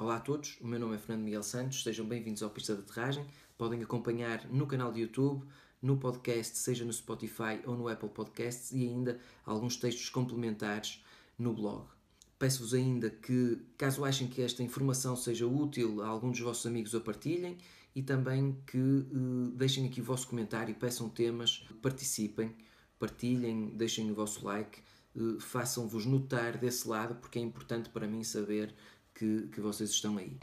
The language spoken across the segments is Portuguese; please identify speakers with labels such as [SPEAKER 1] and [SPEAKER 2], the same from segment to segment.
[SPEAKER 1] Olá a todos, o meu nome é Fernando Miguel Santos, sejam bem-vindos ao Pista de Aterragem. Podem acompanhar no canal de YouTube, no podcast, seja no Spotify ou no Apple Podcasts e ainda alguns textos complementares no blog. Peço-vos ainda que, caso achem que esta informação seja útil a algum dos vossos amigos, a partilhem e também que uh, deixem aqui o vosso comentário, peçam temas, participem, partilhem, deixem o vosso like, uh, façam-vos notar desse lado porque é importante para mim saber que, que vocês estão aí.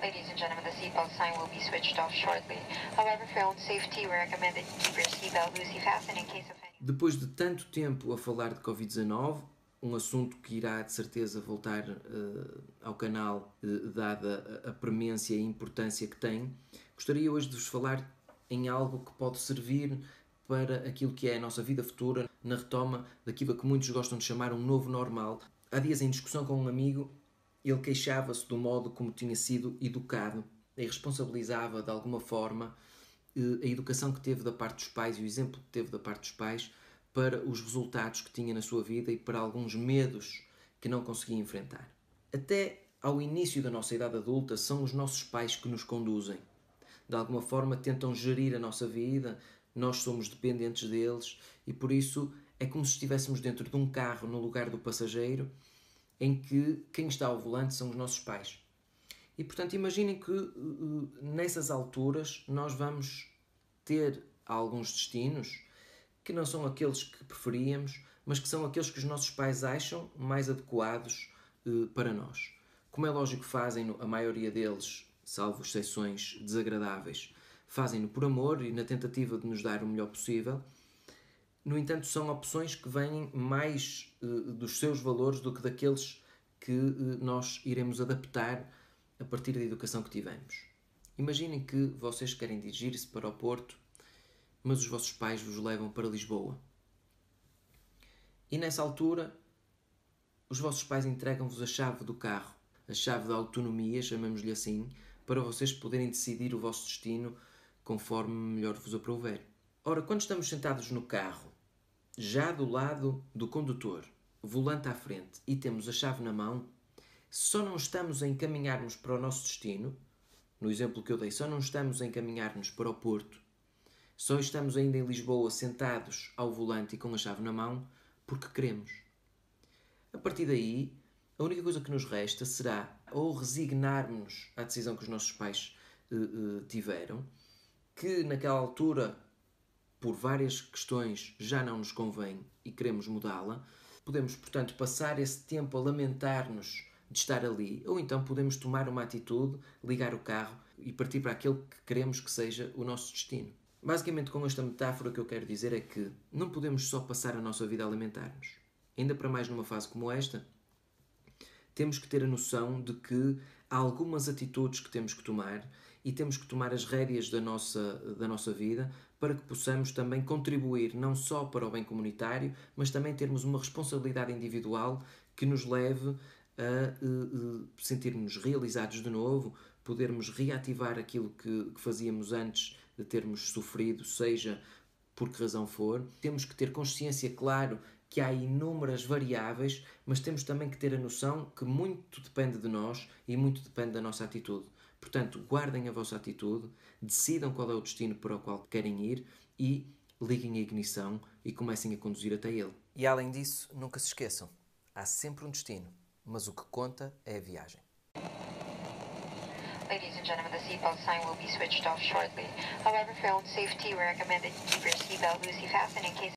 [SPEAKER 2] Ladies and gentlemen, the seatbelt sign will be switched off shortly. However, for your own safety, we recommend that you keep your seatbelt loosely fastened in case of any...
[SPEAKER 1] Depois de tanto tempo a falar de Covid-19, um assunto que irá de certeza voltar uh, ao canal, uh, dada a, a premência e a importância que tem, gostaria hoje de vos falar em algo que pode servir para aquilo que é a nossa vida futura, na retoma daquilo que muitos gostam de chamar um novo normal, Há dias, em discussão com um amigo, ele queixava-se do modo como tinha sido educado e responsabilizava de alguma forma eh, a educação que teve da parte dos pais e o exemplo que teve da parte dos pais para os resultados que tinha na sua vida e para alguns medos que não conseguia enfrentar. Até ao início da nossa idade adulta, são os nossos pais que nos conduzem. De alguma forma, tentam gerir a nossa vida, nós somos dependentes deles e por isso é como se estivéssemos dentro de um carro no lugar do passageiro, em que quem está ao volante são os nossos pais. E portanto, imaginem que uh, uh, nessas alturas nós vamos ter alguns destinos que não são aqueles que preferíamos, mas que são aqueles que os nossos pais acham mais adequados uh, para nós. Como é lógico, fazem a maioria deles, salvo exceções desagradáveis, fazem-no por amor e na tentativa de nos dar o melhor possível no entanto, são opções que vêm mais uh, dos seus valores do que daqueles que uh, nós iremos adaptar a partir da educação que tivemos. Imaginem que vocês querem dirigir-se para o Porto, mas os vossos pais vos levam para Lisboa. E nessa altura, os vossos pais entregam-vos a chave do carro, a chave da autonomia, chamamos-lhe assim, para vocês poderem decidir o vosso destino conforme melhor vos aprouver. Ora, quando estamos sentados no carro já do lado do condutor, volante à frente e temos a chave na mão, só não estamos a encaminhar-nos para o nosso destino, no exemplo que eu dei, só não estamos a encaminhar-nos para o Porto, só estamos ainda em Lisboa sentados ao volante e com a chave na mão porque queremos. A partir daí, a única coisa que nos resta será ou resignarmos à decisão que os nossos pais uh, uh, tiveram, que naquela altura por várias questões já não nos convém e queremos mudá-la, podemos, portanto, passar esse tempo a lamentar-nos de estar ali, ou então podemos tomar uma atitude, ligar o carro e partir para aquele que queremos que seja o nosso destino. Basicamente, com esta metáfora, o que eu quero dizer é que não podemos só passar a nossa vida a lamentar-nos. Ainda para mais numa fase como esta, temos que ter a noção de que há algumas atitudes que temos que tomar e temos que tomar as rédeas da nossa, da nossa vida para que possamos também contribuir não só para o bem comunitário, mas também termos uma responsabilidade individual que nos leve a uh, uh, sentirmos realizados de novo, podermos reativar aquilo que, que fazíamos antes de termos sofrido, seja por que razão for. Temos que ter consciência, claro, que há inúmeras variáveis, mas temos também que ter a noção que muito depende de nós e muito depende da nossa atitude. Portanto, guardem a vossa atitude, decidam qual é o destino para o qual querem ir e liguem a ignição e comecem a conduzir até ele. E além disso, nunca se esqueçam: há sempre um destino, mas o que conta é a viagem.
[SPEAKER 2] Ladies and gentlemen, the seatbelt sign will be switched off shortly. However, for own safety, we recommend that you keep your seatbelt loosely fastened in case